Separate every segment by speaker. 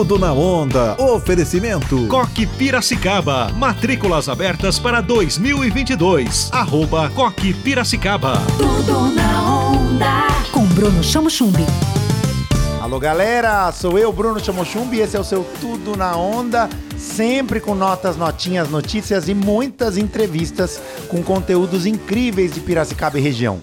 Speaker 1: Tudo na onda. Oferecimento.
Speaker 2: Coque Piracicaba. Matrículas abertas para 2022. Arroba Coque Piracicaba.
Speaker 3: Tudo na onda.
Speaker 4: Com Bruno Chamo Chumbi.
Speaker 5: Alô galera, sou eu, Bruno Chamochumbi, e esse é o seu Tudo na Onda, sempre com notas, notinhas, notícias e muitas entrevistas com conteúdos incríveis de Piracicaba e região.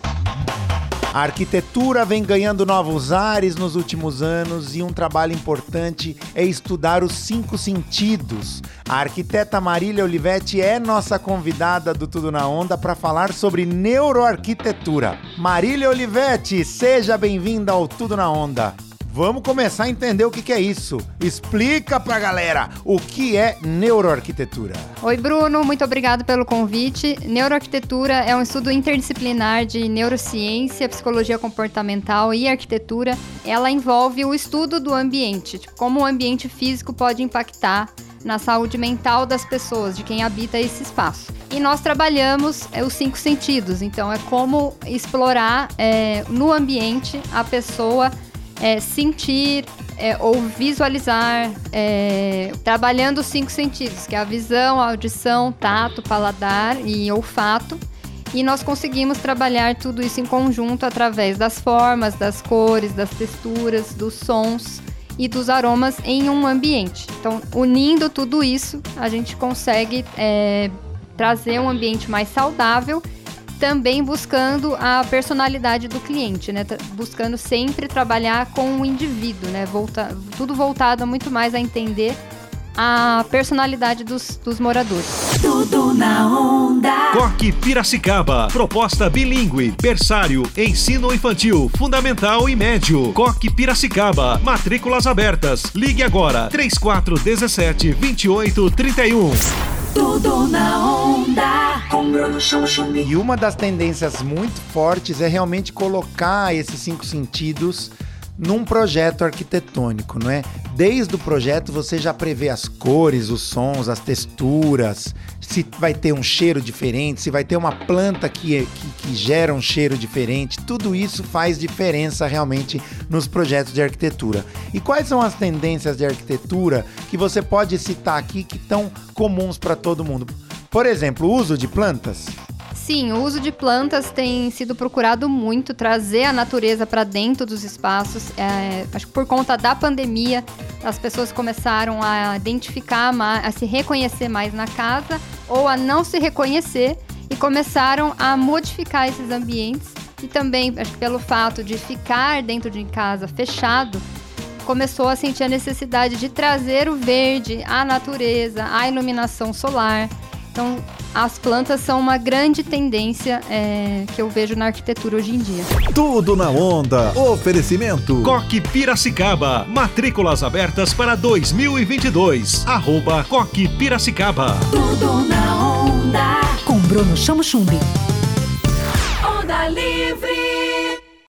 Speaker 5: A arquitetura vem ganhando novos ares nos últimos anos e um trabalho importante é estudar os cinco sentidos. A arquiteta Marília Olivetti é nossa convidada do Tudo na Onda para falar sobre neuroarquitetura. Marília Olivetti, seja bem-vinda ao Tudo na Onda. Vamos começar a entender o que, que é isso. Explica pra galera o que é neuroarquitetura.
Speaker 6: Oi, Bruno, muito obrigado pelo convite. Neuroarquitetura é um estudo interdisciplinar de neurociência, psicologia comportamental e arquitetura. Ela envolve o estudo do ambiente, tipo, como o ambiente físico pode impactar na saúde mental das pessoas, de quem habita esse espaço. E nós trabalhamos é, os cinco sentidos, então é como explorar é, no ambiente a pessoa é, sentir é, ou visualizar, é, trabalhando os cinco sentidos, que é a visão, a audição, tato, paladar e olfato. E nós conseguimos trabalhar tudo isso em conjunto através das formas, das cores, das texturas, dos sons e dos aromas em um ambiente. Então, unindo tudo isso, a gente consegue é, trazer um ambiente mais saudável também buscando a personalidade do cliente, né? Buscando sempre trabalhar com o indivíduo, né? Volta, tudo voltado muito mais a entender a personalidade dos, dos moradores.
Speaker 3: Tudo na onda.
Speaker 2: Coque Piracicaba. Proposta bilíngue, berçário, ensino infantil, fundamental e médio. Coque Piracicaba. Matrículas abertas. Ligue agora. 3417 2831.
Speaker 3: Tudo na onda.
Speaker 5: E uma das tendências muito fortes é realmente colocar esses cinco sentidos num projeto arquitetônico, não é? Desde o projeto você já prevê as cores, os sons, as texturas, se vai ter um cheiro diferente, se vai ter uma planta que, que, que gera um cheiro diferente, tudo isso faz diferença realmente nos projetos de arquitetura. E quais são as tendências de arquitetura que você pode citar aqui que estão comuns para todo mundo? Por exemplo, o uso de plantas.
Speaker 6: Sim, o uso de plantas tem sido procurado muito, trazer a natureza para dentro dos espaços. É, acho que por conta da pandemia, as pessoas começaram a identificar, a se reconhecer mais na casa ou a não se reconhecer e começaram a modificar esses ambientes. E também, acho que pelo fato de ficar dentro de casa fechado, começou a sentir a necessidade de trazer o verde, a natureza, a iluminação solar. Então, as plantas são uma grande tendência é, que eu vejo na arquitetura hoje em dia.
Speaker 1: Tudo na onda. Oferecimento.
Speaker 2: Coque Piracicaba. Matrículas abertas para 2022. Arroba Coque Piracicaba.
Speaker 3: Tudo na onda.
Speaker 4: Com Bruno Chamo Chumbi.
Speaker 3: Onda livre.